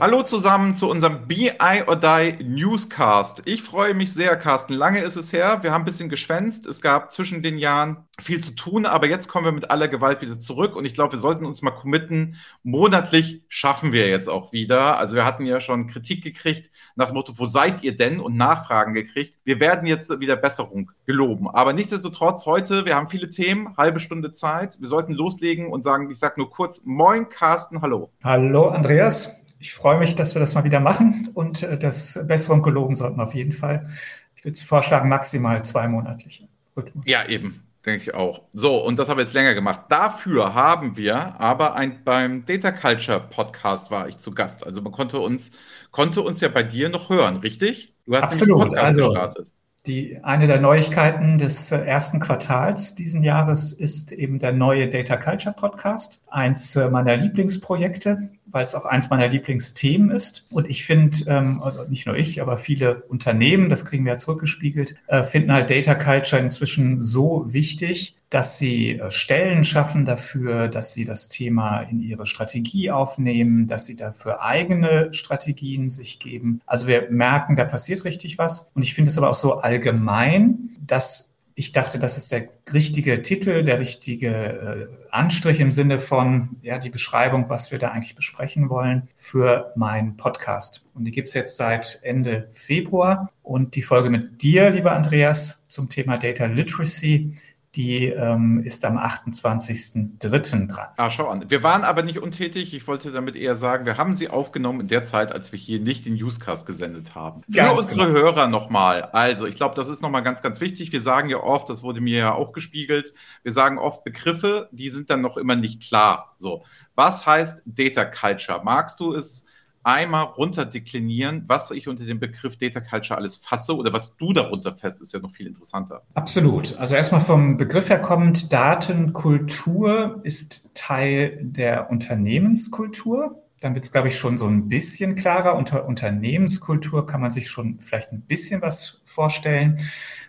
Hallo zusammen zu unserem BI or Die Newscast. Ich freue mich sehr, Carsten. Lange ist es her. Wir haben ein bisschen geschwänzt. Es gab zwischen den Jahren viel zu tun, aber jetzt kommen wir mit aller Gewalt wieder zurück und ich glaube, wir sollten uns mal committen. Monatlich schaffen wir jetzt auch wieder. Also wir hatten ja schon Kritik gekriegt nach dem Motto, wo seid ihr denn? Und Nachfragen gekriegt. Wir werden jetzt wieder Besserung geloben. Aber nichtsdestotrotz heute, wir haben viele Themen, halbe Stunde Zeit. Wir sollten loslegen und sagen, ich sage nur kurz, moin Carsten, hallo. Hallo Andreas. Ich freue mich, dass wir das mal wieder machen und äh, das Besserung geloben sollten wir auf jeden Fall. Ich würde vorschlagen, maximal zwei monatliche Rhythmus. Ja, eben. Denke ich auch. So, und das haben wir jetzt länger gemacht. Dafür haben wir aber ein, beim Data Culture Podcast war ich zu Gast. Also man konnte uns, konnte uns ja bei dir noch hören, richtig? Du hast Absolut. den Podcast also, gestartet. Die, eine der Neuigkeiten des äh, ersten Quartals diesen Jahres ist eben der neue Data Culture Podcast. Eins äh, meiner Lieblingsprojekte, weil es auch eins meiner Lieblingsthemen ist. Und ich finde, ähm, nicht nur ich, aber viele Unternehmen, das kriegen wir ja zurückgespiegelt, äh, finden halt Data Culture inzwischen so wichtig, dass sie äh, Stellen schaffen dafür, dass sie das Thema in ihre Strategie aufnehmen, dass sie dafür eigene Strategien sich geben. Also wir merken, da passiert richtig was. Und ich finde es aber auch so allgemein, dass ich dachte, das ist der richtige Titel, der richtige äh, Anstrich im Sinne von, ja, die Beschreibung, was wir da eigentlich besprechen wollen für meinen Podcast. Und die gibt's jetzt seit Ende Februar. Und die Folge mit dir, lieber Andreas, zum Thema Data Literacy die ähm, ist am 28.03. dran. Ah, schau an. Wir waren aber nicht untätig. Ich wollte damit eher sagen, wir haben sie aufgenommen in der Zeit, als wir hier nicht den Newscast gesendet haben. Für ganz unsere genau. Hörer nochmal. Also, ich glaube, das ist nochmal ganz, ganz wichtig. Wir sagen ja oft, das wurde mir ja auch gespiegelt, wir sagen oft Begriffe, die sind dann noch immer nicht klar. So, was heißt Data Culture? Magst du es einmal runterdeklinieren, was ich unter dem Begriff Data Culture alles fasse oder was du darunter fest, ist ja noch viel interessanter. Absolut. Also erstmal vom Begriff her kommend, Datenkultur ist Teil der Unternehmenskultur. Dann wird es, glaube ich, schon so ein bisschen klarer. Unter Unternehmenskultur kann man sich schon vielleicht ein bisschen was vorstellen.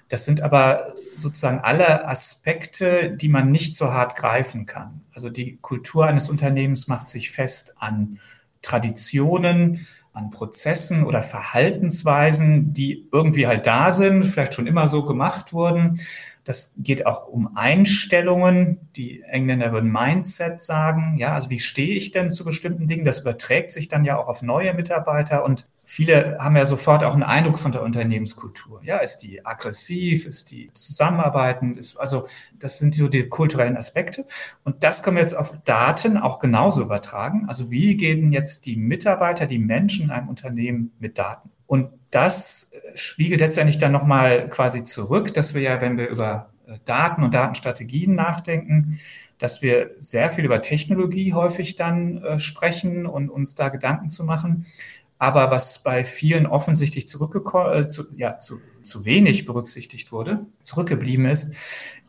Das sind aber sozusagen alle Aspekte, die man nicht so hart greifen kann. Also die Kultur eines Unternehmens macht sich fest an Traditionen, an Prozessen oder Verhaltensweisen, die irgendwie halt da sind, vielleicht schon immer so gemacht wurden. Das geht auch um Einstellungen, die Engländer würden Mindset sagen. Ja, also wie stehe ich denn zu bestimmten Dingen? Das überträgt sich dann ja auch auf neue Mitarbeiter und viele haben ja sofort auch einen Eindruck von der Unternehmenskultur. Ja, ist die aggressiv, ist die zusammenarbeiten, ist, also das sind so die kulturellen Aspekte. Und das können wir jetzt auf Daten auch genauso übertragen. Also wie gehen jetzt die Mitarbeiter, die Menschen in einem Unternehmen mit Daten? Und das spiegelt letztendlich dann nochmal quasi zurück, dass wir ja, wenn wir über äh, Daten und Datenstrategien nachdenken, dass wir sehr viel über Technologie häufig dann äh, sprechen und uns da Gedanken zu machen. Aber was bei vielen offensichtlich zurückgekommen, äh, zu, ja, zu, zu wenig berücksichtigt wurde, zurückgeblieben ist,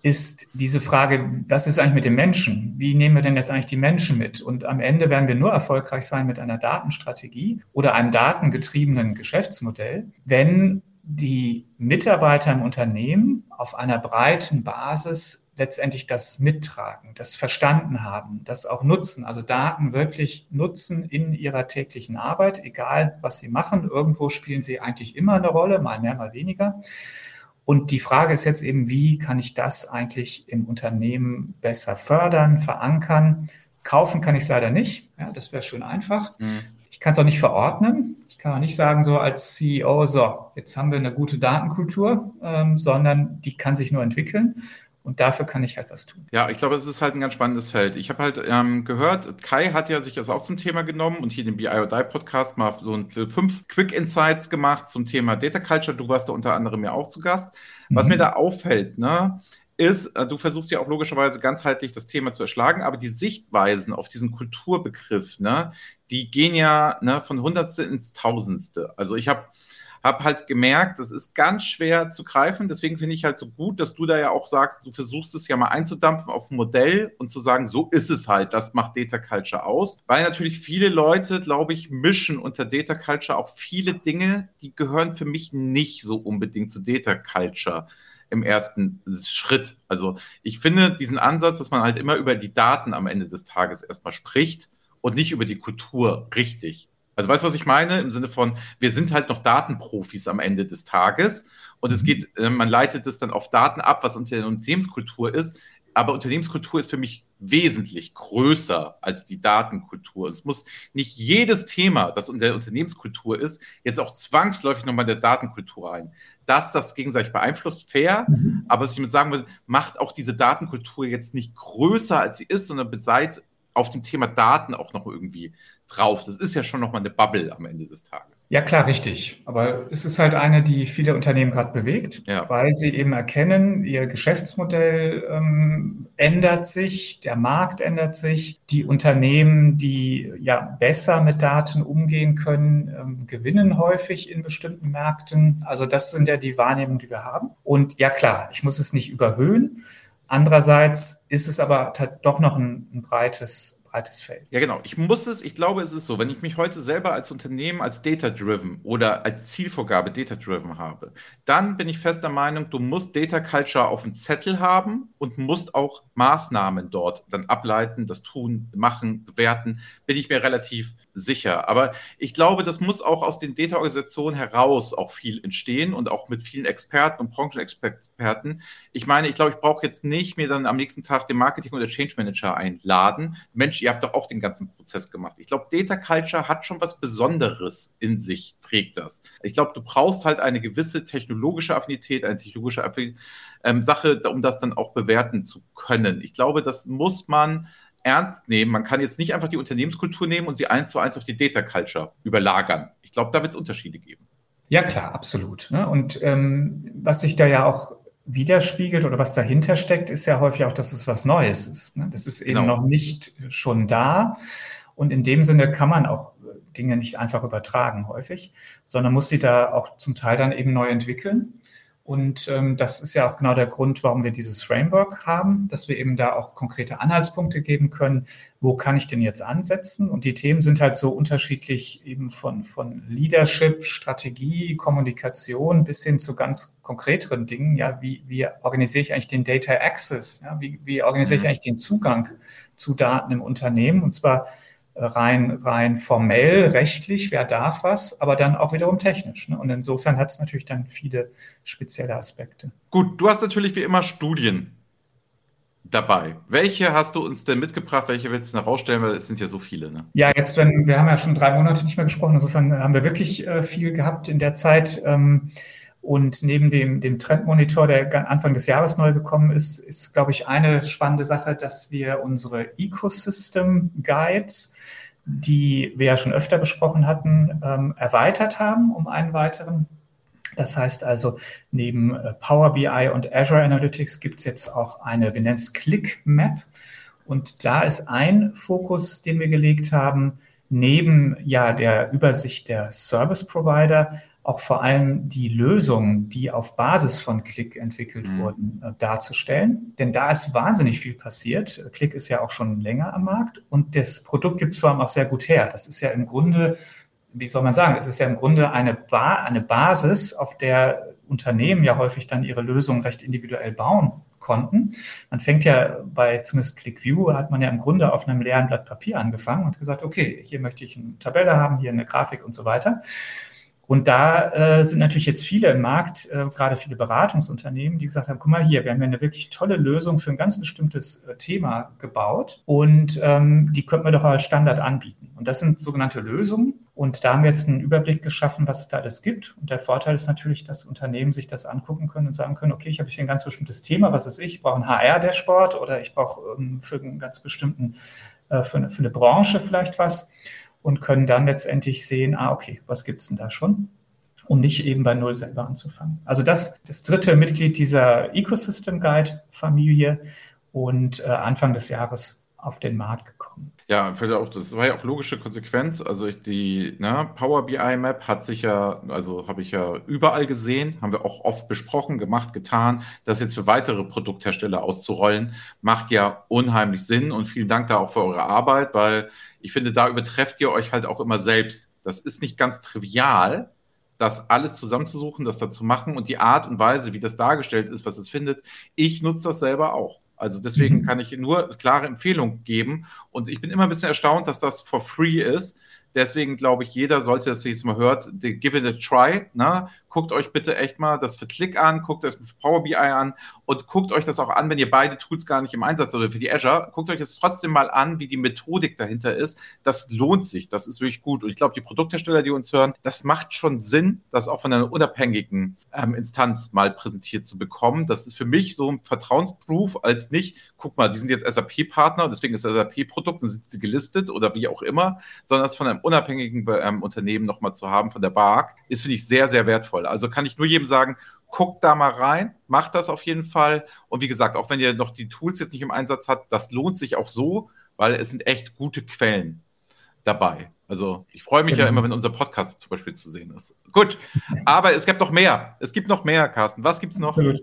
ist diese Frage, was ist eigentlich mit den Menschen? Wie nehmen wir denn jetzt eigentlich die Menschen mit? Und am Ende werden wir nur erfolgreich sein mit einer Datenstrategie oder einem datengetriebenen Geschäftsmodell, wenn die Mitarbeiter im Unternehmen auf einer breiten Basis letztendlich das mittragen, das verstanden haben, das auch nutzen, also Daten wirklich nutzen in ihrer täglichen Arbeit, egal was sie machen. Irgendwo spielen sie eigentlich immer eine Rolle, mal mehr, mal weniger. Und die Frage ist jetzt eben, wie kann ich das eigentlich im Unternehmen besser fördern, verankern? Kaufen kann ich es leider nicht. Ja, das wäre schön einfach. Mhm. Ich kann es auch nicht verordnen. Ich kann auch nicht sagen, so als CEO, so, jetzt haben wir eine gute Datenkultur, ähm, sondern die kann sich nur entwickeln. Und dafür kann ich halt was tun. Ja, ich glaube, es ist halt ein ganz spannendes Feld. Ich habe halt ähm, gehört, Kai hat ja sich das auch zum Thema genommen und hier den BI or Die Podcast mal so fünf Quick Insights gemacht zum Thema Data Culture. Du warst da unter anderem ja auch zu Gast. Was mhm. mir da auffällt, ne, ist, äh, du versuchst ja auch logischerweise ganzheitlich das Thema zu erschlagen, aber die Sichtweisen auf diesen Kulturbegriff, ne, die gehen ja ne, von Hundertste ins Tausendste. Also ich habe habe halt gemerkt, das ist ganz schwer zu greifen. Deswegen finde ich halt so gut, dass du da ja auch sagst, du versuchst es ja mal einzudampfen auf ein Modell und zu sagen, so ist es halt, das macht Data Culture aus. Weil natürlich viele Leute, glaube ich, mischen unter Data Culture auch viele Dinge, die gehören für mich nicht so unbedingt zu Data Culture im ersten Schritt. Also ich finde diesen Ansatz, dass man halt immer über die Daten am Ende des Tages erstmal spricht und nicht über die Kultur richtig. Also weißt du, was ich meine? Im Sinne von, wir sind halt noch Datenprofis am Ende des Tages und es mhm. geht, äh, man leitet es dann auf Daten ab, was unter der Unternehmenskultur ist. Aber Unternehmenskultur ist für mich wesentlich größer als die Datenkultur. Es muss nicht jedes Thema, das unter der Unternehmenskultur ist, jetzt auch zwangsläufig nochmal der Datenkultur ein. Dass das gegenseitig beeinflusst, fair. Mhm. Aber was ich mit sagen will, macht auch diese Datenkultur jetzt nicht größer, als sie ist, sondern seid auf dem Thema Daten auch noch irgendwie drauf. Das ist ja schon nochmal eine Bubble am Ende des Tages. Ja, klar, richtig. Aber es ist halt eine, die viele Unternehmen gerade bewegt, ja. weil sie eben erkennen, ihr Geschäftsmodell ähm, ändert sich, der Markt ändert sich. Die Unternehmen, die ja besser mit Daten umgehen können, ähm, gewinnen häufig in bestimmten Märkten. Also das sind ja die Wahrnehmungen, die wir haben. Und ja, klar, ich muss es nicht überhöhen. Andererseits ist es aber doch noch ein, ein breites breites Feld. Ja, genau. Ich muss es, ich glaube, es ist so, wenn ich mich heute selber als Unternehmen als Data-Driven oder als Zielvorgabe Data-Driven habe, dann bin ich fest der Meinung, du musst Data Culture auf dem Zettel haben und musst auch Maßnahmen dort dann ableiten, das tun, machen, bewerten, bin ich mir relativ sicher. Aber ich glaube, das muss auch aus den Data-Organisationen heraus auch viel entstehen und auch mit vielen Experten und Branchenexperten. Ich meine, ich glaube, ich brauche jetzt nicht mir dann am nächsten Tag den Marketing- oder Change Manager einladen. Mensch, ihr habt doch auch den ganzen Prozess gemacht. Ich glaube, Data Culture hat schon was Besonderes in sich, trägt das. Ich glaube, du brauchst halt eine gewisse technologische Affinität, eine technologische Affinität, ähm, Sache, um das dann auch bewerten zu können. Ich glaube, das muss man ernst nehmen. Man kann jetzt nicht einfach die Unternehmenskultur nehmen und sie eins zu eins auf die Data Culture überlagern. Ich glaube, da wird es Unterschiede geben. Ja, klar, absolut. Ne? Und ähm, was sich da ja auch widerspiegelt oder was dahinter steckt, ist ja häufig auch, dass es was Neues ist. Ne? Das ist eben genau. noch nicht schon da. Und in dem Sinne kann man auch Dinge nicht einfach übertragen häufig, sondern muss sie da auch zum Teil dann eben neu entwickeln. Und ähm, das ist ja auch genau der Grund, warum wir dieses Framework haben, dass wir eben da auch konkrete Anhaltspunkte geben können, wo kann ich denn jetzt ansetzen? Und die Themen sind halt so unterschiedlich eben von, von Leadership, Strategie, Kommunikation bis hin zu ganz konkreteren Dingen. Ja, wie, wie organisiere ich eigentlich den Data Access? Ja, wie, wie organisiere ich mhm. eigentlich den Zugang zu Daten im Unternehmen? Und zwar rein, rein formell, rechtlich, wer darf was, aber dann auch wiederum technisch. Ne? Und insofern hat es natürlich dann viele spezielle Aspekte. Gut, du hast natürlich wie immer Studien dabei. Welche hast du uns denn mitgebracht? Welche willst du noch rausstellen? Weil es sind ja so viele. Ne? Ja, jetzt, wenn wir haben ja schon drei Monate nicht mehr gesprochen. Insofern haben wir wirklich äh, viel gehabt in der Zeit. Ähm, und neben dem, dem Trendmonitor, der Anfang des Jahres neu gekommen ist, ist, glaube ich, eine spannende Sache, dass wir unsere Ecosystem Guides, die wir ja schon öfter besprochen hatten, ähm, erweitert haben um einen weiteren. Das heißt also, neben äh, Power BI und Azure Analytics gibt es jetzt auch eine, wir nennen es Click Map. Und da ist ein Fokus, den wir gelegt haben, neben ja der Übersicht der Service Provider auch vor allem die Lösungen, die auf Basis von Click entwickelt mhm. wurden, äh, darzustellen. Denn da ist wahnsinnig viel passiert. Click ist ja auch schon länger am Markt und das Produkt gibt zwar auch sehr gut her. Das ist ja im Grunde, wie soll man sagen, es ist ja im Grunde eine, ba eine Basis, auf der Unternehmen ja häufig dann ihre Lösungen recht individuell bauen konnten. Man fängt ja bei zumindest ClickView hat man ja im Grunde auf einem leeren Blatt Papier angefangen und gesagt, okay, hier möchte ich eine Tabelle haben, hier eine Grafik und so weiter. Und da äh, sind natürlich jetzt viele im Markt, äh, gerade viele Beratungsunternehmen, die gesagt haben, guck mal hier, wir haben ja eine wirklich tolle Lösung für ein ganz bestimmtes äh, Thema gebaut und ähm, die könnten wir doch als Standard anbieten. Und das sind sogenannte Lösungen. Und da haben wir jetzt einen Überblick geschaffen, was es da alles gibt. Und der Vorteil ist natürlich, dass Unternehmen sich das angucken können und sagen können, okay, ich habe hier ein ganz bestimmtes Thema, was ist ich? Ich brauche ein HR-Dashboard oder ich brauche ähm, für einen ganz bestimmten, äh, für, eine, für eine Branche vielleicht was und können dann letztendlich sehen, ah, okay, was gibt's denn da schon? um nicht eben bei Null selber anzufangen. Also das, das dritte Mitglied dieser Ecosystem Guide Familie und äh, Anfang des Jahres auf den Markt gekommen. Ja, auch, das war ja auch logische Konsequenz. Also ich, die ne, Power BI Map hat sich ja, also habe ich ja überall gesehen, haben wir auch oft besprochen, gemacht, getan. Das jetzt für weitere Produkthersteller auszurollen, macht ja unheimlich Sinn und vielen Dank da auch für eure Arbeit, weil ich finde, da übertrefft ihr euch halt auch immer selbst. Das ist nicht ganz trivial, das alles zusammenzusuchen, das da zu machen und die Art und Weise, wie das dargestellt ist, was es findet. Ich nutze das selber auch. Also deswegen mhm. kann ich nur klare Empfehlungen geben. Und ich bin immer ein bisschen erstaunt, dass das for free ist. Deswegen glaube ich, jeder sollte das jetzt mal hört, give it a try. Ne? Guckt euch bitte echt mal das für Click an, guckt das für Power BI an und guckt euch das auch an, wenn ihr beide Tools gar nicht im Einsatz oder für die Azure, guckt euch das trotzdem mal an, wie die Methodik dahinter ist. Das lohnt sich, das ist wirklich gut. Und ich glaube, die Produkthersteller, die uns hören, das macht schon Sinn, das auch von einer unabhängigen ähm, Instanz mal präsentiert zu bekommen. Das ist für mich so ein Vertrauensproof als nicht, guck mal, die sind jetzt SAP-Partner, deswegen ist SAP-Produkt, dann sind sie gelistet oder wie auch immer, sondern das von einem unabhängigen ähm, Unternehmen nochmal zu haben, von der BARC, ist, finde ich, sehr, sehr wertvoll sinnvoll. Also kann ich nur jedem sagen, guckt da mal rein, macht das auf jeden Fall. Und wie gesagt, auch wenn ihr noch die Tools jetzt nicht im Einsatz habt, das lohnt sich auch so, weil es sind echt gute Quellen dabei. Also ich freue mich genau. ja immer, wenn unser Podcast zum Beispiel zu sehen ist. Gut, aber es gibt noch mehr. Es gibt noch mehr, Carsten. Was gibt es noch? Absolut.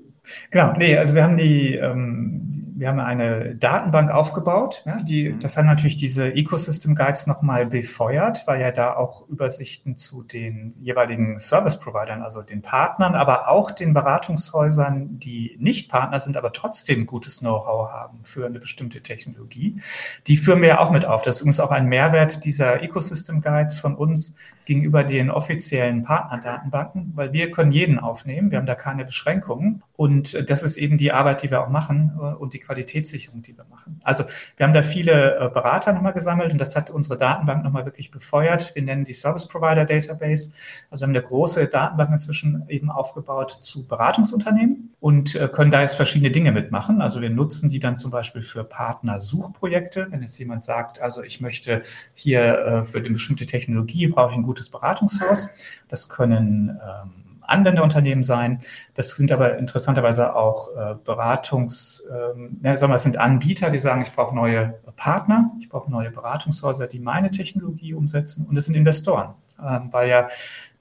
Genau, nee, also wir haben die, ähm, wir haben eine Datenbank aufgebaut. Ja, die, mhm. das hat natürlich diese Ecosystem Guides nochmal befeuert, weil ja da auch Übersichten zu den jeweiligen Service Providern, also den Partnern, aber auch den Beratungshäusern, die nicht Partner sind, aber trotzdem gutes Know-how haben für eine bestimmte Technologie, die führen wir ja auch mit auf. Das ist übrigens auch ein Mehrwert dieser Ecosystem Guides von uns, gegenüber den offiziellen Partnerdatenbanken, weil wir können jeden aufnehmen, wir haben da keine Beschränkungen und das ist eben die Arbeit, die wir auch machen äh, und die Qualitätssicherung, die wir machen. Also wir haben da viele äh, Berater nochmal gesammelt und das hat unsere Datenbank nochmal wirklich befeuert. Wir nennen die Service Provider Database. Also wir haben eine große Datenbank inzwischen eben aufgebaut zu Beratungsunternehmen und äh, können da jetzt verschiedene Dinge mitmachen. Also wir nutzen die dann zum Beispiel für Partnersuchprojekte. Wenn jetzt jemand sagt, also ich möchte hier für eine bestimmte Technologie brauche ich ein gutes gutes Beratungshaus. Das können ähm, Anwenderunternehmen sein. Das sind aber interessanterweise auch äh, Beratungs, ähm, ja, sagen wir, es sind Anbieter, die sagen, ich brauche neue Partner, ich brauche neue Beratungshäuser, die meine Technologie umsetzen. Und es sind Investoren, ähm, weil ja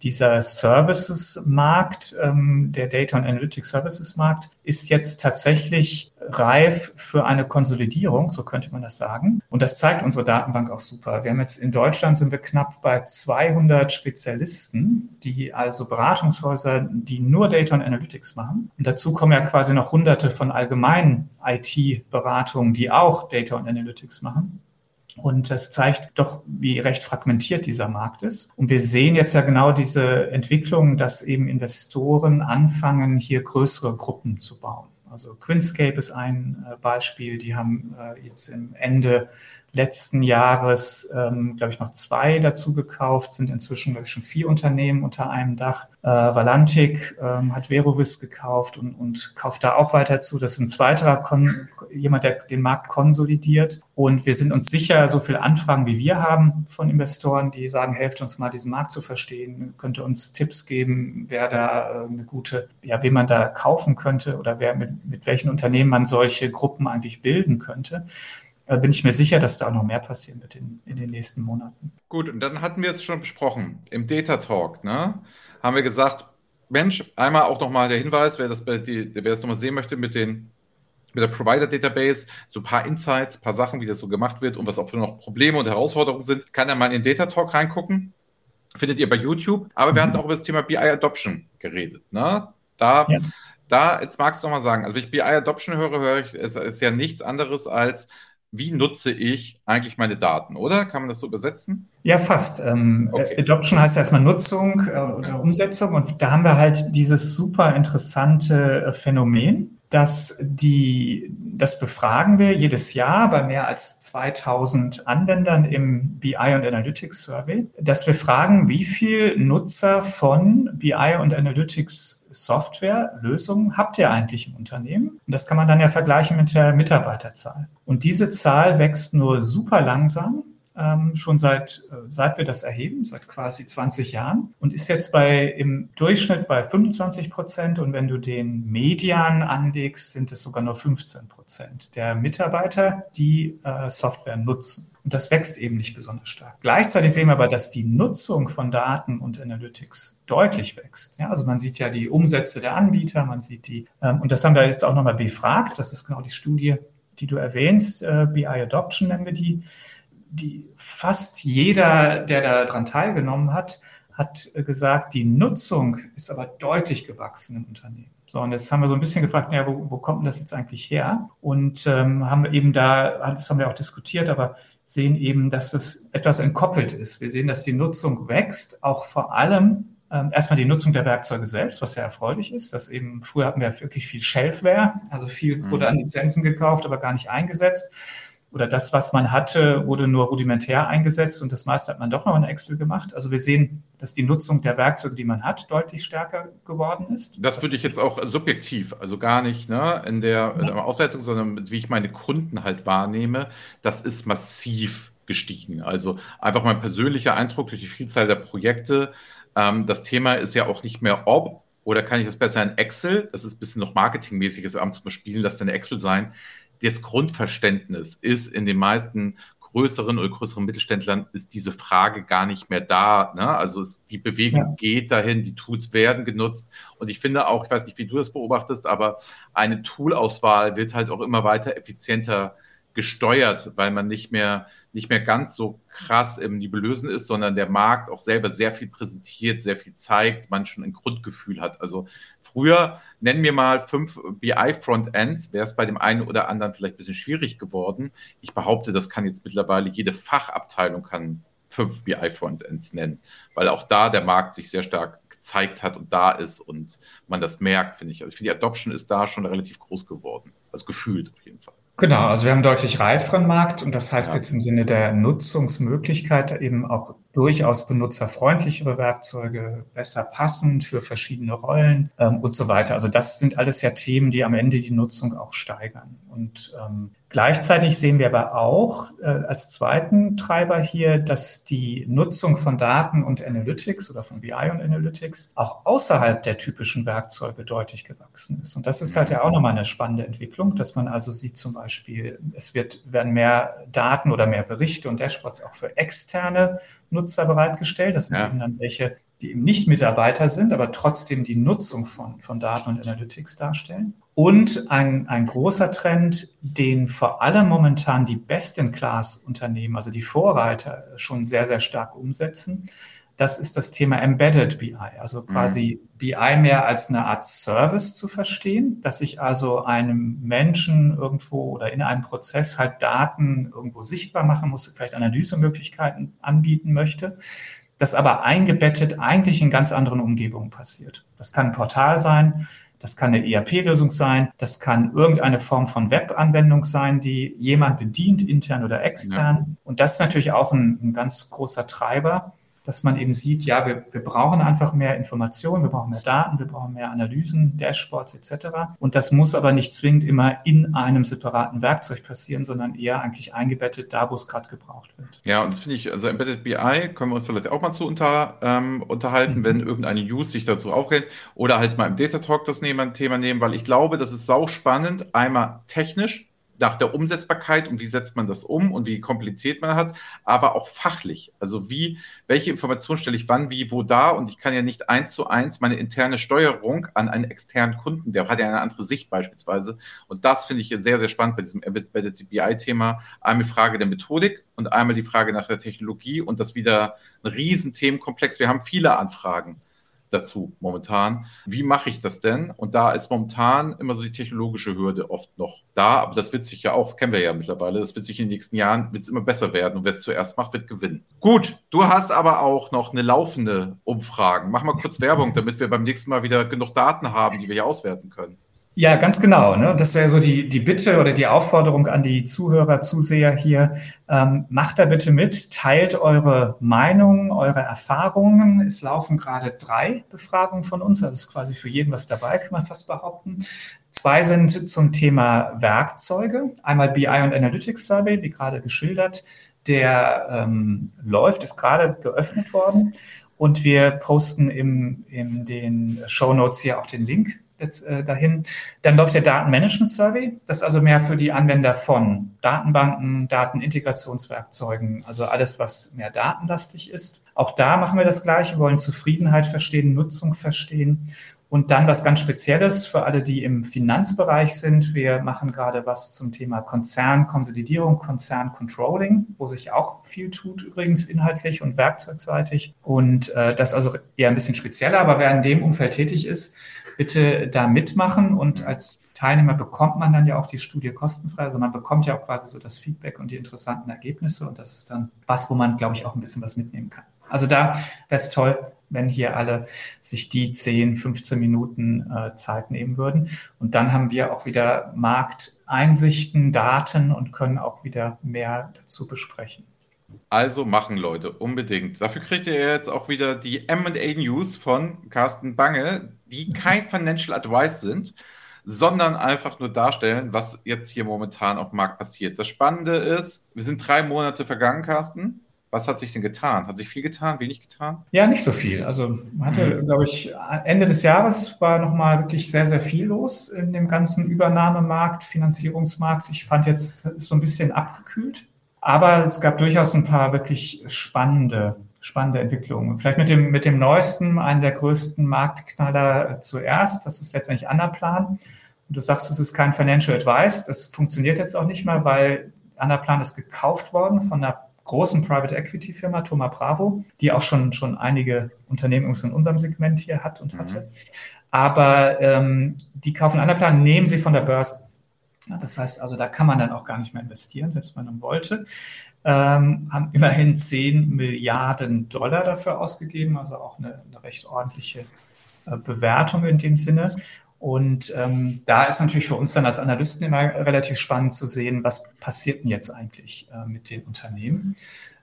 dieser Services-Markt, ähm, der Data and Analytics Services-Markt, ist jetzt tatsächlich reif für eine Konsolidierung, so könnte man das sagen. Und das zeigt unsere Datenbank auch super. Wir haben jetzt in Deutschland sind wir knapp bei 200 Spezialisten, die also Beratungshäuser, die nur Data and Analytics machen. Und dazu kommen ja quasi noch hunderte von allgemeinen IT-Beratungen, die auch Data und Analytics machen. Und das zeigt doch, wie recht fragmentiert dieser Markt ist. Und wir sehen jetzt ja genau diese Entwicklung, dass eben Investoren anfangen, hier größere Gruppen zu bauen. Also Quinscape ist ein äh, Beispiel. Die haben äh, jetzt im Ende letzten Jahres, ähm, glaube ich, noch zwei dazu gekauft, sind inzwischen, glaube ich, schon vier Unternehmen unter einem Dach. Äh, Valantic ähm, hat Verovis gekauft und, und kauft da auch weiter zu. Das ist ein zweiter, Kon jemand, der den Markt konsolidiert. Und wir sind uns sicher, so viele Anfragen wie wir haben von Investoren, die sagen, helft uns mal, diesen Markt zu verstehen, könnte uns Tipps geben, wer da äh, eine gute, ja, wen man da kaufen könnte oder wer mit, mit welchen Unternehmen man solche Gruppen eigentlich bilden könnte bin ich mir sicher, dass da auch noch mehr passieren wird in, in den nächsten Monaten. Gut, und dann hatten wir es schon besprochen. Im Data Talk ne, haben wir gesagt, Mensch, einmal auch nochmal der Hinweis, wer das, die, wer das nochmal sehen möchte mit, den, mit der Provider Database, so ein paar Insights, ein paar Sachen, wie das so gemacht wird und was auch für noch Probleme und Herausforderungen sind, kann er mal in den Data Talk reingucken. Findet ihr bei YouTube. Aber wir mhm. hatten auch über das Thema BI Adoption geredet. Ne? Da, ja. da, jetzt magst du nochmal sagen, also wenn ich BI Adoption höre, höre ich, es ist ja nichts anderes als wie nutze ich eigentlich meine Daten, oder? Kann man das so übersetzen? Ja, fast. Ähm, okay. Adoption heißt erstmal Nutzung äh, oder ja. Umsetzung und da haben wir halt dieses super interessante äh, Phänomen, dass die, das befragen wir jedes Jahr bei mehr als 2000 Anwendern im BI und Analytics Survey, dass wir fragen, wie viel Nutzer von BI und Analytics Software, Lösungen habt ihr eigentlich im Unternehmen? Und das kann man dann ja vergleichen mit der Mitarbeiterzahl. Und diese Zahl wächst nur super langsam ähm, schon seit, äh, seit wir das erheben, seit quasi 20 Jahren und ist jetzt bei im Durchschnitt bei 25 Prozent und wenn du den Median anlegst, sind es sogar nur 15 Prozent der Mitarbeiter, die äh, Software nutzen. Und das wächst eben nicht besonders stark. Gleichzeitig sehen wir aber, dass die Nutzung von Daten und Analytics deutlich wächst. Ja, also man sieht ja die Umsätze der Anbieter, man sieht die, ähm, und das haben wir jetzt auch nochmal befragt. Das ist genau die Studie, die du erwähnst, äh, BI Adoption nennen wir die. Die fast jeder, der daran teilgenommen hat, hat gesagt, die Nutzung ist aber deutlich gewachsen im Unternehmen. So, und jetzt haben wir so ein bisschen gefragt, ja, wo, wo kommt denn das jetzt eigentlich her? Und ähm, haben eben da, das haben wir auch diskutiert, aber sehen eben, dass das etwas entkoppelt ist. Wir sehen, dass die Nutzung wächst, auch vor allem ähm, erstmal die Nutzung der Werkzeuge selbst, was ja erfreulich ist, dass eben früher hatten wir wirklich viel Shelfware, also viel wurde mhm. an Lizenzen gekauft, aber gar nicht eingesetzt oder das, was man hatte, wurde nur rudimentär eingesetzt und das meiste hat man doch noch in Excel gemacht. Also wir sehen, dass die Nutzung der Werkzeuge, die man hat, deutlich stärker geworden ist. Das, würde ich jetzt auch subjektiv, also gar nicht ne, in der, in der Auswertung, sondern wie ich meine Kunden halt wahrnehme, das ist massiv gestiegen. Also einfach mein persönlicher Eindruck durch die Vielzahl der Projekte. Ähm, das Thema ist ja auch nicht mehr ob, oder kann ich das besser in Excel? Das ist ein bisschen noch marketingmäßig, das abends mal spielen, das dann Excel sein das Grundverständnis ist in den meisten größeren oder größeren Mittelständlern ist diese Frage gar nicht mehr da. Ne? Also es, die Bewegung ja. geht dahin, die Tools werden genutzt. Und ich finde auch, ich weiß nicht, wie du das beobachtest, aber eine Toolauswahl wird halt auch immer weiter effizienter gesteuert, weil man nicht mehr, nicht mehr ganz so krass im Nibelösen ist, sondern der Markt auch selber sehr viel präsentiert, sehr viel zeigt, man schon ein Grundgefühl hat. Also früher, nennen wir mal fünf BI-Frontends, wäre es bei dem einen oder anderen vielleicht ein bisschen schwierig geworden. Ich behaupte, das kann jetzt mittlerweile jede Fachabteilung kann fünf BI-Frontends nennen, weil auch da der Markt sich sehr stark gezeigt hat und da ist und man das merkt, finde ich. Also ich finde, die Adoption ist da schon relativ groß geworden. Also gefühlt auf jeden Fall. Genau, also wir haben einen deutlich reiferen Markt und das heißt ja. jetzt im Sinne der Nutzungsmöglichkeit eben auch durchaus benutzerfreundlichere Werkzeuge, besser passend für verschiedene Rollen ähm, und so weiter. Also das sind alles ja Themen, die am Ende die Nutzung auch steigern. Und ähm, Gleichzeitig sehen wir aber auch äh, als zweiten Treiber hier, dass die Nutzung von Daten und Analytics oder von BI und Analytics auch außerhalb der typischen Werkzeuge deutlich gewachsen ist. Und das ist halt ja auch nochmal eine spannende Entwicklung, dass man also sieht zum Beispiel, es wird, werden mehr Daten oder mehr Berichte und Dashboards auch für externe Nutzer bereitgestellt. Das sind ja. eben dann welche, die eben nicht Mitarbeiter sind, aber trotzdem die Nutzung von, von Daten und Analytics darstellen. Und ein, ein großer Trend, den vor allem momentan die Best-in-Class-Unternehmen, also die Vorreiter, schon sehr, sehr stark umsetzen, das ist das Thema Embedded BI, also quasi mhm. BI mehr als eine Art Service zu verstehen, dass ich also einem Menschen irgendwo oder in einem Prozess halt Daten irgendwo sichtbar machen muss, vielleicht Analysemöglichkeiten anbieten möchte, das aber eingebettet eigentlich in ganz anderen Umgebungen passiert. Das kann ein Portal sein, das kann eine ERP-Lösung sein, das kann irgendeine Form von Web-Anwendung sein, die jemand bedient, intern oder extern. Ja. Und das ist natürlich auch ein, ein ganz großer Treiber dass man eben sieht, ja, wir, wir brauchen einfach mehr Informationen, wir brauchen mehr Daten, wir brauchen mehr Analysen, Dashboards etc. Und das muss aber nicht zwingend immer in einem separaten Werkzeug passieren, sondern eher eigentlich eingebettet da, wo es gerade gebraucht wird. Ja, und das finde ich, also Embedded BI können wir uns vielleicht auch mal zu unter, ähm, unterhalten, mhm. wenn irgendeine Use sich dazu aufhält oder halt mal im Data Talk das Thema nehmen, weil ich glaube, das ist sau spannend, einmal technisch, nach der Umsetzbarkeit und wie setzt man das um und wie Komplexität man hat, aber auch fachlich. Also wie, welche Informationen stelle ich wann, wie, wo da und ich kann ja nicht eins zu eins meine interne Steuerung an einen externen Kunden, der hat ja eine andere Sicht beispielsweise. Und das finde ich sehr, sehr spannend bei diesem Embedded BI-Thema. Einmal die Frage der Methodik und einmal die Frage nach der Technologie und das wieder ein riesen Themenkomplex. Wir haben viele Anfragen dazu momentan. Wie mache ich das denn? Und da ist momentan immer so die technologische Hürde oft noch da, aber das wird sich ja auch, kennen wir ja mittlerweile, das wird sich in den nächsten Jahren wird es immer besser werden und wer es zuerst macht, wird gewinnen. Gut, du hast aber auch noch eine laufende Umfrage. Mach mal kurz Werbung, damit wir beim nächsten Mal wieder genug Daten haben, die wir hier auswerten können. Ja, ganz genau. Ne? Das wäre so die, die Bitte oder die Aufforderung an die Zuhörer, Zuseher hier. Ähm, macht da bitte mit, teilt eure Meinungen, eure Erfahrungen. Es laufen gerade drei Befragungen von uns, also ist quasi für jeden was dabei, kann man fast behaupten. Zwei sind zum Thema Werkzeuge. Einmal BI und Analytics Survey, wie gerade geschildert. der ähm, läuft, ist gerade geöffnet worden. Und wir posten im, in den Show Notes hier auch den Link jetzt, äh, dahin. Dann läuft der Datenmanagement Survey. Das ist also mehr für die Anwender von Datenbanken, Datenintegrationswerkzeugen, also alles, was mehr datenlastig ist. Auch da machen wir das Gleiche, wollen Zufriedenheit verstehen, Nutzung verstehen und dann was ganz Spezielles für alle, die im Finanzbereich sind. Wir machen gerade was zum Thema Konzernkonsolidierung, Konzerncontrolling, wo sich auch viel tut übrigens inhaltlich und werkzeugseitig. Und äh, das also eher ein bisschen spezieller, aber wer in dem Umfeld tätig ist, bitte da mitmachen. Und als Teilnehmer bekommt man dann ja auch die Studie kostenfrei. Also bekommt ja auch quasi so das Feedback und die interessanten Ergebnisse. Und das ist dann was, wo man, glaube ich, auch ein bisschen was mitnehmen kann. Also da wäre es toll, wenn hier alle sich die 10, 15 Minuten äh, Zeit nehmen würden. Und dann haben wir auch wieder Markteinsichten, Daten und können auch wieder mehr dazu besprechen. Also machen Leute, unbedingt. Dafür kriegt ihr jetzt auch wieder die MA News von Carsten Bange, die kein Financial Advice sind, sondern einfach nur darstellen, was jetzt hier momentan auf dem Markt passiert. Das Spannende ist, wir sind drei Monate vergangen, Carsten. Was hat sich denn getan? Hat sich viel getan, wenig getan? Ja, nicht so viel. Also man hatte, mhm. glaube ich, Ende des Jahres war nochmal wirklich sehr, sehr viel los in dem ganzen Übernahmemarkt, Finanzierungsmarkt. Ich fand jetzt so ein bisschen abgekühlt. Aber es gab durchaus ein paar wirklich spannende, spannende Entwicklungen. Vielleicht mit dem, mit dem neuesten, einen der größten Marktknaller zuerst. Das ist letztendlich Anaplan. Und du sagst, es ist kein Financial Advice. Das funktioniert jetzt auch nicht mehr, weil Anaplan ist gekauft worden von einer großen Private Equity Firma, Thoma Bravo, die auch schon, schon einige Unternehmen in unserem Segment hier hat und mhm. hatte. Aber ähm, die kaufen Anaplan, nehmen sie von der Börse. Ja, das heißt also, da kann man dann auch gar nicht mehr investieren, selbst wenn man wollte. Ähm, haben immerhin 10 Milliarden Dollar dafür ausgegeben, also auch eine, eine recht ordentliche äh, Bewertung in dem Sinne. Und ähm, da ist natürlich für uns dann als Analysten immer relativ spannend zu sehen, was passiert denn jetzt eigentlich äh, mit den Unternehmen.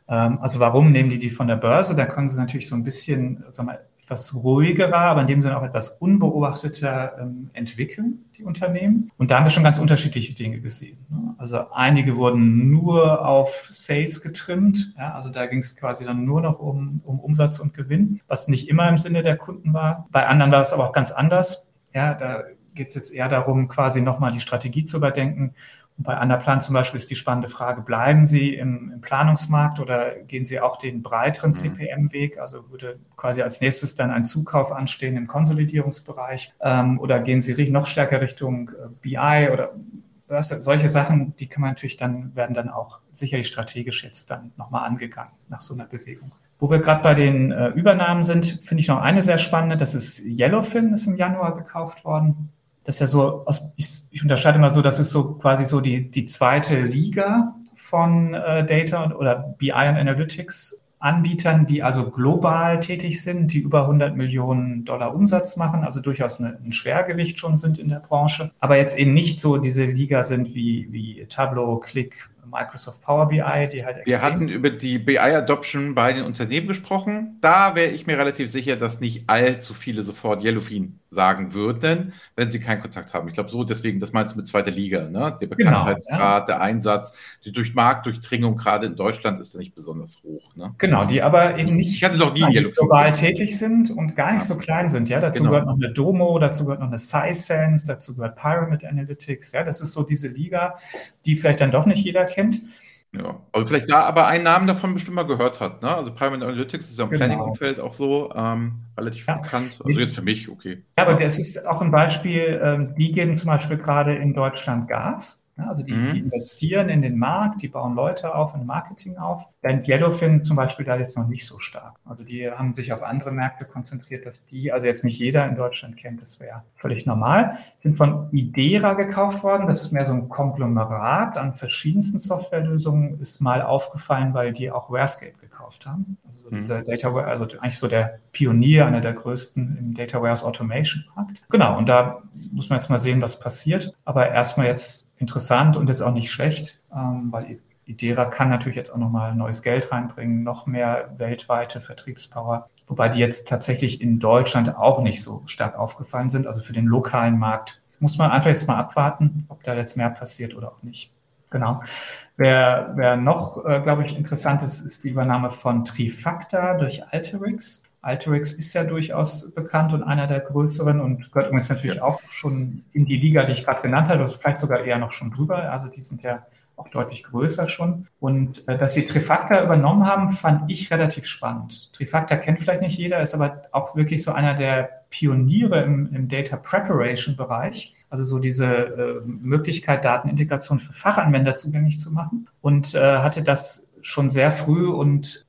Ähm, also warum nehmen die die von der Börse? Da können sie natürlich so ein bisschen, sagen wir, etwas ruhigerer, aber in dem Sinne auch etwas unbeobachteter ähm, entwickeln, die Unternehmen. Und da haben wir schon ganz unterschiedliche Dinge gesehen. Ne? Also einige wurden nur auf Sales getrimmt. Ja, also da ging es quasi dann nur noch um, um Umsatz und Gewinn, was nicht immer im Sinne der Kunden war. Bei anderen war es aber auch ganz anders. Ja, da geht es jetzt eher darum, quasi nochmal die Strategie zu überdenken. Und bei Anaplan zum Beispiel ist die spannende Frage, bleiben Sie im, im Planungsmarkt oder gehen Sie auch den breiteren mhm. CPM-Weg? Also würde quasi als nächstes dann ein Zukauf anstehen im Konsolidierungsbereich ähm, oder gehen Sie noch stärker Richtung äh, BI oder was, solche Sachen, die kann man natürlich dann, werden dann auch sicherlich strategisch jetzt dann nochmal angegangen nach so einer Bewegung. Wo wir gerade bei den äh, Übernahmen sind, finde ich noch eine sehr spannende. Das ist Yellowfin, ist im Januar gekauft worden. Das ist ja so, ich, ich unterscheide mal so, das ist so quasi so die, die zweite Liga von äh, Data oder BI und Analytics Anbietern, die also global tätig sind, die über 100 Millionen Dollar Umsatz machen, also durchaus eine, ein Schwergewicht schon sind in der Branche, aber jetzt eben nicht so diese Liga sind wie, wie Tableau, Click, Microsoft Power BI, die halt extrem Wir hatten über die BI-Adoption bei den Unternehmen gesprochen. Da wäre ich mir relativ sicher, dass nicht allzu viele sofort Yellowfin sagen würden, wenn sie keinen Kontakt haben. Ich glaube so, deswegen, das meinst du mit zweiter Liga, ne? Der Bekanntheitsgrad, genau, ja. der Einsatz, die durch Marktdurchdringung gerade in Deutschland ist da nicht besonders hoch. Ne? Genau, die aber eben nicht global tätig sind und gar nicht ja. so klein sind. Ja, dazu genau. gehört noch eine Domo, dazu gehört noch eine SciSense, dazu gehört Pyramid Analytics. Ja, das ist so diese Liga, die vielleicht dann doch nicht jeder kennt. Ja, aber vielleicht da aber einen Namen davon bestimmt mal gehört hat. Ne? Also Prime Analytics ist ja im genau. Planning-Umfeld auch so ähm, relativ ja. bekannt. Also jetzt für mich, okay. Ja, aber das ist auch ein Beispiel, ähm, die geben zum Beispiel gerade in Deutschland Gas. Also die, mhm. die, investieren in den Markt, die bauen Leute auf und Marketing auf. Während Yellowfin zum Beispiel da jetzt noch nicht so stark. Also die haben sich auf andere Märkte konzentriert, dass die, also jetzt nicht jeder in Deutschland kennt, das wäre völlig normal. Sind von Idera gekauft worden. Das ist mehr so ein Konglomerat an verschiedensten Softwarelösungen. Ist mal aufgefallen, weil die auch Warescape gekauft haben. Also so mhm. dieser Data, also eigentlich so der Pionier, einer der größten im Data Warehouse Automation Markt. Genau. Und da muss man jetzt mal sehen, was passiert. Aber erstmal jetzt interessant und ist auch nicht schlecht, ähm, weil Idera kann natürlich jetzt auch nochmal neues Geld reinbringen, noch mehr weltweite Vertriebspower, wobei die jetzt tatsächlich in Deutschland auch nicht so stark aufgefallen sind. Also für den lokalen Markt muss man einfach jetzt mal abwarten, ob da jetzt mehr passiert oder auch nicht. Genau. Wer, wer noch, äh, glaube ich, interessant ist, ist die Übernahme von Trifacta durch Alterix. Alterix ist ja durchaus bekannt und einer der größeren und gehört übrigens natürlich ja. auch schon in die Liga, die ich gerade genannt habe, also vielleicht sogar eher noch schon drüber. Also die sind ja auch deutlich größer schon. Und äh, dass sie Trifacta übernommen haben, fand ich relativ spannend. Trifacta kennt vielleicht nicht jeder, ist aber auch wirklich so einer der Pioniere im, im Data Preparation Bereich. Also so diese äh, Möglichkeit, Datenintegration für Fachanwender zugänglich zu machen. Und äh, hatte das schon sehr früh und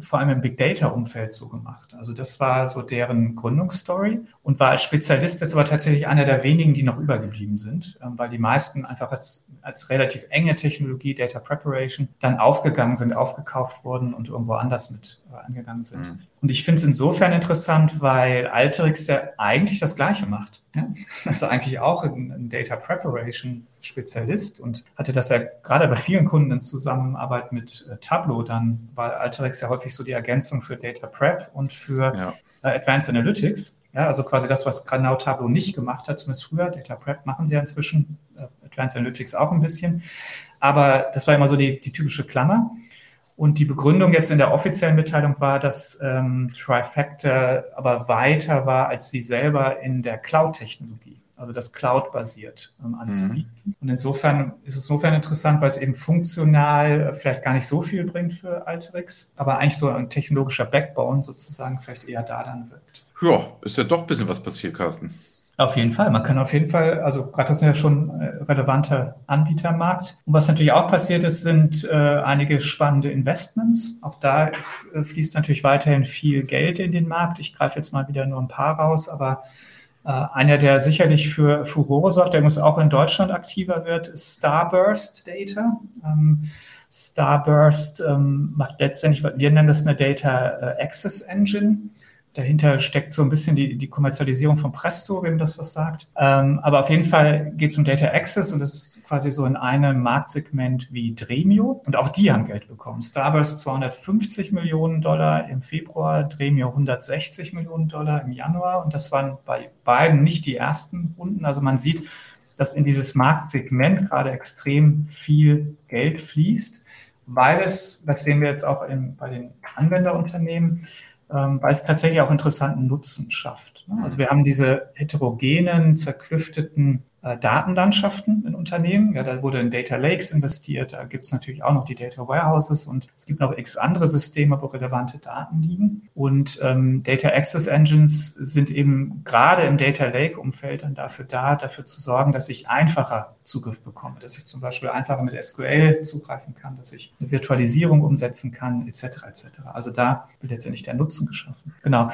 vor allem im Big Data Umfeld so gemacht. Also das war so deren Gründungsstory und war als Spezialist jetzt aber tatsächlich einer der wenigen, die noch übergeblieben sind, ähm, weil die meisten einfach als, als relativ enge Technologie Data Preparation dann aufgegangen sind, aufgekauft wurden und irgendwo anders mit angegangen sind. Mhm. Und ich finde es insofern interessant, weil Alterix ja eigentlich das Gleiche macht. Ja? Also eigentlich auch ein, Data Preparation Spezialist und hatte das ja gerade bei vielen Kunden in Zusammenarbeit mit äh, Tableau dann, war Alterix ja häufig so die Ergänzung für Data Prep und für ja. äh, Advanced Analytics. Ja, also quasi das, was genau Tableau nicht gemacht hat, zumindest früher. Data Prep machen sie ja inzwischen, äh, Advanced Analytics auch ein bisschen. Aber das war immer so die, die typische Klammer. Und die Begründung jetzt in der offiziellen Mitteilung war, dass ähm, Trifactor aber weiter war als sie selber in der Cloud-Technologie, also das Cloud-basiert ähm, anzubieten. Mhm. Und insofern ist es insofern interessant, weil es eben funktional äh, vielleicht gar nicht so viel bringt für Alterix, aber eigentlich so ein technologischer Backbone sozusagen vielleicht eher da dann wirkt. Ja, ist ja doch ein bisschen was passiert, Carsten. Auf jeden Fall. Man kann auf jeden Fall, also gerade das sind ja schon äh, relevante Anbieter im Markt. Und was natürlich auch passiert ist, sind äh, einige spannende Investments. Auch da äh, fließt natürlich weiterhin viel Geld in den Markt. Ich greife jetzt mal wieder nur ein paar raus, aber äh, einer, der sicherlich für Furore sorgt, der muss auch in Deutschland aktiver wird, ist Starburst Data. Ähm, Starburst ähm, macht letztendlich, wir nennen das eine Data äh, Access Engine. Dahinter steckt so ein bisschen die, die Kommerzialisierung von Presto, wem das was sagt. Ähm, aber auf jeden Fall geht es um Data Access und das ist quasi so in einem Marktsegment wie Dremio. Und auch die haben Geld bekommen. Starburst 250 Millionen Dollar im Februar, Dremio 160 Millionen Dollar im Januar. Und das waren bei beiden nicht die ersten Runden. Also man sieht, dass in dieses Marktsegment gerade extrem viel Geld fließt, weil es, das sehen wir jetzt auch in, bei den Anwenderunternehmen, weil es tatsächlich auch interessanten Nutzen schafft. Ne? Also wir haben diese heterogenen, zerklüfteten Datenlandschaften in Unternehmen. Ja, da wurde in Data Lakes investiert, da gibt es natürlich auch noch die Data Warehouses und es gibt noch x andere Systeme, wo relevante Daten liegen. Und ähm, Data Access Engines sind eben gerade im Data Lake-Umfeld dann dafür da, dafür zu sorgen, dass ich einfacher Zugriff bekomme, dass ich zum Beispiel einfacher mit SQL zugreifen kann, dass ich eine Virtualisierung umsetzen kann, etc. etc. Also da wird letztendlich der Nutzen geschaffen. Genau.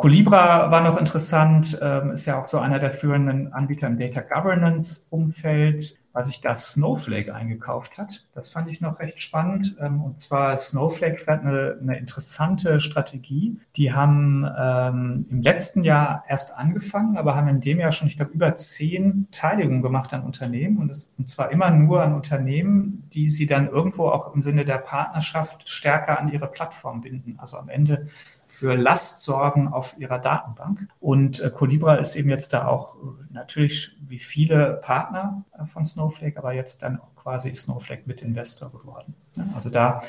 Colibra war noch interessant, ähm, ist ja auch so einer der führenden Anbieter im Data Governance Umfeld, weil sich da Snowflake eingekauft hat. Das fand ich noch recht spannend. Ähm, und zwar Snowflake fährt eine, eine interessante Strategie. Die haben ähm, im letzten Jahr erst angefangen, aber haben in dem Jahr schon, ich glaube, über zehn Beteiligungen gemacht an Unternehmen. Und, das, und zwar immer nur an Unternehmen, die sie dann irgendwo auch im Sinne der Partnerschaft stärker an ihre Plattform binden. Also am Ende für Last sorgen auf ihrer Datenbank. Und äh, Colibra ist eben jetzt da auch äh, natürlich wie viele Partner äh, von Snowflake, aber jetzt dann auch quasi Snowflake mit Investor geworden. Ja, also da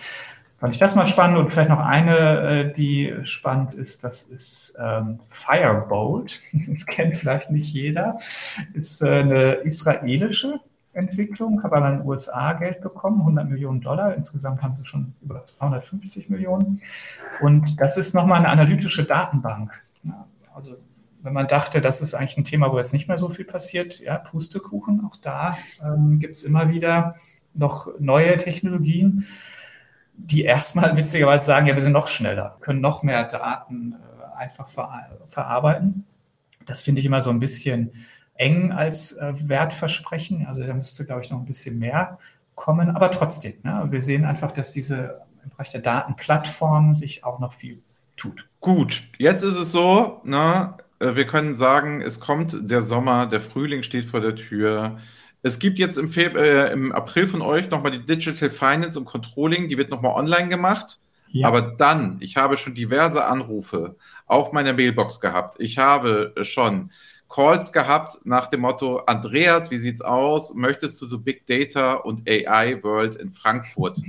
fand ich das mal spannend und vielleicht noch eine, äh, die spannend ist, das ist ähm, Firebolt. Das kennt vielleicht nicht jeder. Ist äh, eine israelische Entwicklung, habe aber in den USA Geld bekommen, 100 Millionen Dollar. Insgesamt haben sie schon über 250 Millionen. Und das ist nochmal eine analytische Datenbank. Also wenn man dachte, das ist eigentlich ein Thema, wo jetzt nicht mehr so viel passiert, ja, Pustekuchen, auch da ähm, gibt es immer wieder noch neue Technologien, die erstmal witzigerweise sagen, ja, wir sind noch schneller, können noch mehr Daten äh, einfach ver verarbeiten. Das finde ich immer so ein bisschen eng als äh, Wertversprechen. Also da müsste, glaube ich, noch ein bisschen mehr kommen. Aber trotzdem, ne, wir sehen einfach, dass diese im Bereich der Datenplattform sich auch noch viel tut. Gut, jetzt ist es so, ne, äh, wir können sagen, es kommt der Sommer, der Frühling steht vor der Tür. Es gibt jetzt im, Feb äh, im April von euch nochmal die Digital Finance und Controlling, die wird nochmal online gemacht. Ja. Aber dann, ich habe schon diverse Anrufe auf meiner Mailbox gehabt. Ich habe schon Calls gehabt nach dem Motto, Andreas, wie sieht's aus? Möchtest du so Big Data und AI World in Frankfurt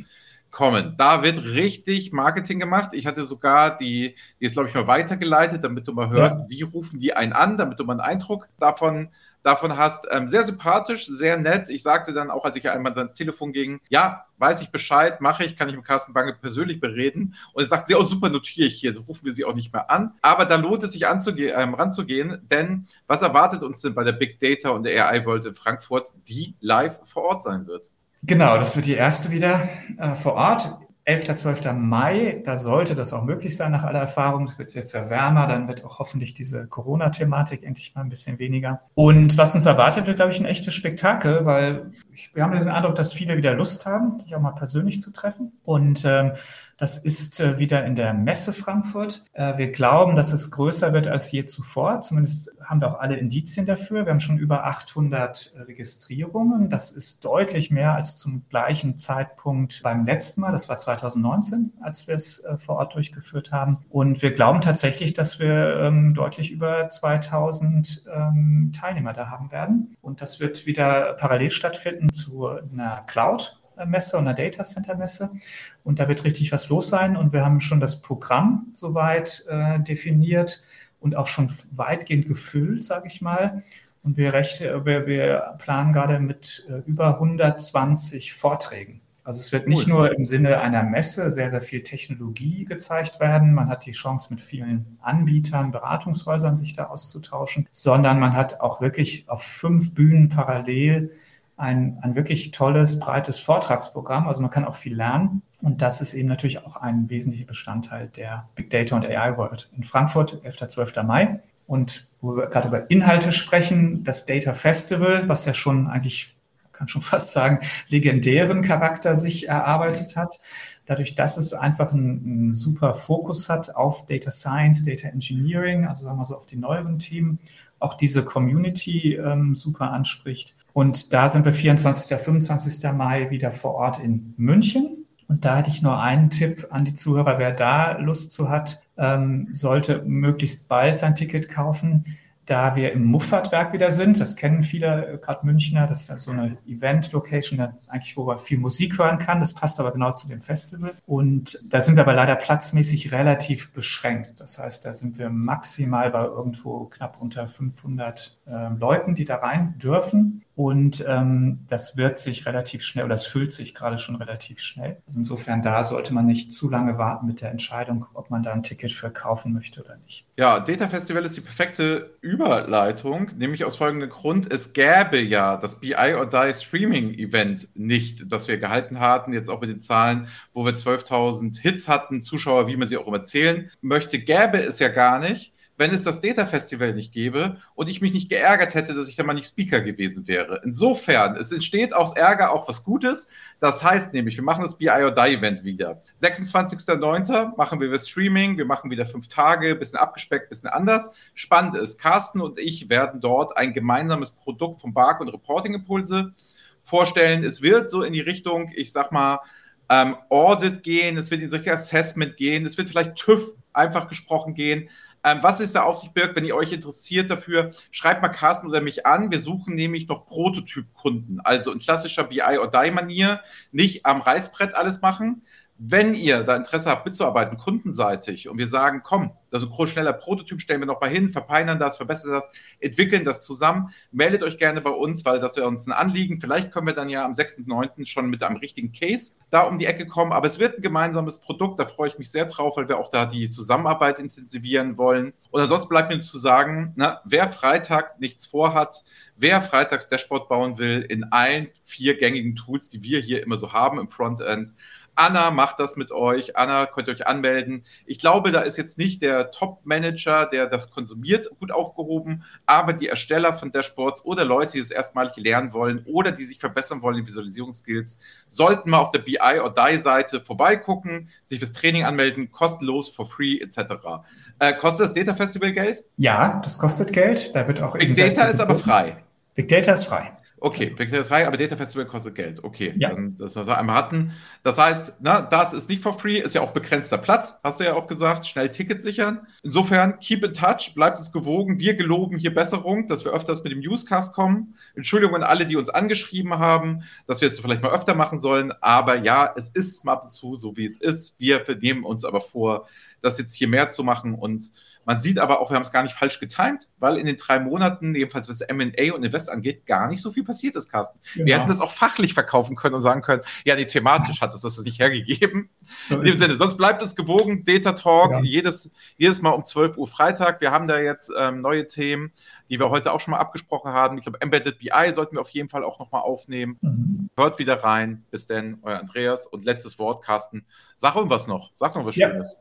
kommen? Da wird richtig Marketing gemacht. Ich hatte sogar die, die ist, glaube ich, mal weitergeleitet, damit du mal hörst, ja. wie rufen die einen an, damit du mal einen Eindruck davon davon hast. Ähm, sehr sympathisch, sehr nett. Ich sagte dann auch, als ich einmal ans Telefon ging, ja, weiß ich Bescheid, mache ich, kann ich mit Carsten Bange persönlich bereden. Und er sagt, sie, oh super, notiere ich hier, rufen wir sie auch nicht mehr an. Aber da lohnt es sich ähm, ranzugehen, denn was erwartet uns denn bei der Big Data und der AI World in Frankfurt, die live vor Ort sein wird? Genau, das wird die erste wieder äh, vor Ort. 11. 12. Mai, da sollte das auch möglich sein nach aller Erfahrung. Es wird jetzt ja wärmer, dann wird auch hoffentlich diese Corona-Thematik endlich mal ein bisschen weniger. Und was uns erwartet, wird, glaube ich, ein echtes Spektakel, weil ich, wir haben den Eindruck, dass viele wieder Lust haben, sich auch mal persönlich zu treffen. Und ähm, das ist äh, wieder in der Messe Frankfurt. Äh, wir glauben, dass es größer wird als je zuvor. Zumindest haben wir auch alle Indizien dafür. Wir haben schon über 800 Registrierungen. Das ist deutlich mehr als zum gleichen Zeitpunkt beim letzten Mal. Das war 2019, als wir es äh, vor Ort durchgeführt haben. Und wir glauben tatsächlich, dass wir ähm, deutlich über 2000 ähm, Teilnehmer da haben werden. Und das wird wieder parallel stattfinden zu einer Cloud. Messe und einer Data Center Messe. Und da wird richtig was los sein. Und wir haben schon das Programm soweit äh, definiert und auch schon weitgehend gefüllt, sage ich mal. Und wir, recht, wir, wir planen gerade mit äh, über 120 Vorträgen. Also es wird nicht nur im Sinne einer Messe sehr, sehr viel Technologie gezeigt werden. Man hat die Chance, mit vielen Anbietern, Beratungshäusern sich da auszutauschen, sondern man hat auch wirklich auf fünf Bühnen parallel ein, ein wirklich tolles, breites Vortragsprogramm. Also man kann auch viel lernen. Und das ist eben natürlich auch ein wesentlicher Bestandteil der Big Data und AI World. In Frankfurt, 11. 12. Mai. Und wo wir gerade über Inhalte sprechen, das Data Festival, was ja schon eigentlich, kann schon fast sagen, legendären Charakter sich erarbeitet hat. Dadurch, dass es einfach einen, einen super Fokus hat auf Data Science, Data Engineering, also sagen wir so auf die neueren Themen, auch diese Community ähm, super anspricht und da sind wir 24. 25. Mai wieder vor Ort in München. Und da hätte ich nur einen Tipp an die Zuhörer, wer da Lust zu hat, ähm, sollte möglichst bald sein Ticket kaufen da wir im Muffatwerk wieder sind, das kennen viele, äh, gerade Münchner, das ist so eine Event-Location, eigentlich wo man viel Musik hören kann, das passt aber genau zu dem Festival. Und da sind wir aber leider platzmäßig relativ beschränkt. Das heißt, da sind wir maximal bei irgendwo knapp unter 500 äh, Leuten, die da rein dürfen. Und ähm, das wird sich relativ schnell, oder das füllt sich gerade schon relativ schnell. Also insofern da sollte man nicht zu lange warten mit der Entscheidung, ob man da ein Ticket für kaufen möchte oder nicht. Ja, Data Festival ist die perfekte Überleitung, nämlich aus folgendem Grund. Es gäbe ja das BI or Die Streaming Event nicht, das wir gehalten hatten, jetzt auch mit den Zahlen, wo wir 12.000 Hits hatten, Zuschauer, wie man sie auch immer zählen möchte, gäbe es ja gar nicht wenn es das Data Festival nicht gäbe und ich mich nicht geärgert hätte, dass ich da mal nicht Speaker gewesen wäre. Insofern, es entsteht aus Ärger auch was Gutes. Das heißt nämlich, wir machen das BI or Die Event wieder. 26.09. machen wir wieder Streaming, wir machen wieder fünf Tage, bisschen abgespeckt, bisschen anders. Spannend ist, Carsten und ich werden dort ein gemeinsames Produkt von Bark und Reporting Impulse vorstellen. Es wird so in die Richtung, ich sag mal, ähm, Audit gehen, es wird in Richtung Assessment gehen, es wird vielleicht TÜV einfach gesprochen gehen. Ähm, was ist da auf sich birgt, wenn ihr euch interessiert dafür, schreibt mal Carsten oder mich an. Wir suchen nämlich noch Prototypkunden, also in klassischer BI or Die Manier, nicht am Reißbrett alles machen, wenn ihr da Interesse habt, mitzuarbeiten, kundenseitig, und wir sagen, komm, also schneller Prototyp stellen wir noch mal hin, verpeinern das, verbessern das, entwickeln das zusammen, meldet euch gerne bei uns, weil das wäre uns ein Anliegen. Vielleicht können wir dann ja am 6.9. schon mit einem richtigen Case da um die Ecke kommen, aber es wird ein gemeinsames Produkt, da freue ich mich sehr drauf, weil wir auch da die Zusammenarbeit intensivieren wollen. Und ansonsten bleibt mir zu sagen, na, wer Freitag nichts vorhat, wer freitags Dashboard bauen will, in allen vier gängigen Tools, die wir hier immer so haben im Frontend, Anna macht das mit euch. Anna könnt ihr euch anmelden. Ich glaube, da ist jetzt nicht der Top-Manager, der das konsumiert, gut aufgehoben, aber die Ersteller von Dashboards oder Leute, die es erstmalig lernen wollen oder die sich verbessern wollen in Visualisierungsskills, sollten mal auf der BI or Die Seite vorbeigucken, sich fürs Training anmelden, kostenlos, for free etc. Äh, kostet das Data Festival Geld? Ja, das kostet Geld. Da wird auch Big Data ist aber frei. Big Data ist frei. Okay, Big Data ist frei, aber Data Festival kostet Geld. Okay, ja. dann, das wir einmal hatten. Das heißt, na, das ist nicht for free, ist ja auch begrenzter Platz, hast du ja auch gesagt. Schnell Tickets sichern. Insofern, keep in touch, bleibt es gewogen. Wir geloben hier Besserung, dass wir öfters mit dem Newscast kommen. Entschuldigung an alle, die uns angeschrieben haben, dass wir es vielleicht mal öfter machen sollen. Aber ja, es ist mal zu so, wie es ist. Wir nehmen uns aber vor, das jetzt hier mehr zu machen und man sieht aber auch, wir haben es gar nicht falsch getimt, weil in den drei Monaten, jedenfalls was M&A und Invest angeht, gar nicht so viel passiert ist, Carsten. Genau. Wir hätten das auch fachlich verkaufen können und sagen können, ja, nee, thematisch hat es das nicht hergegeben. So in dem Sinne, sonst bleibt es gewogen, Data Talk, ja. jedes, jedes Mal um 12 Uhr Freitag. Wir haben da jetzt ähm, neue Themen, die wir heute auch schon mal abgesprochen haben. Ich glaube, Embedded BI sollten wir auf jeden Fall auch nochmal aufnehmen. Mhm. Hört wieder rein. Bis denn, euer Andreas. Und letztes Wort, Carsten. Sag irgendwas noch. Sag noch was ja. Schönes.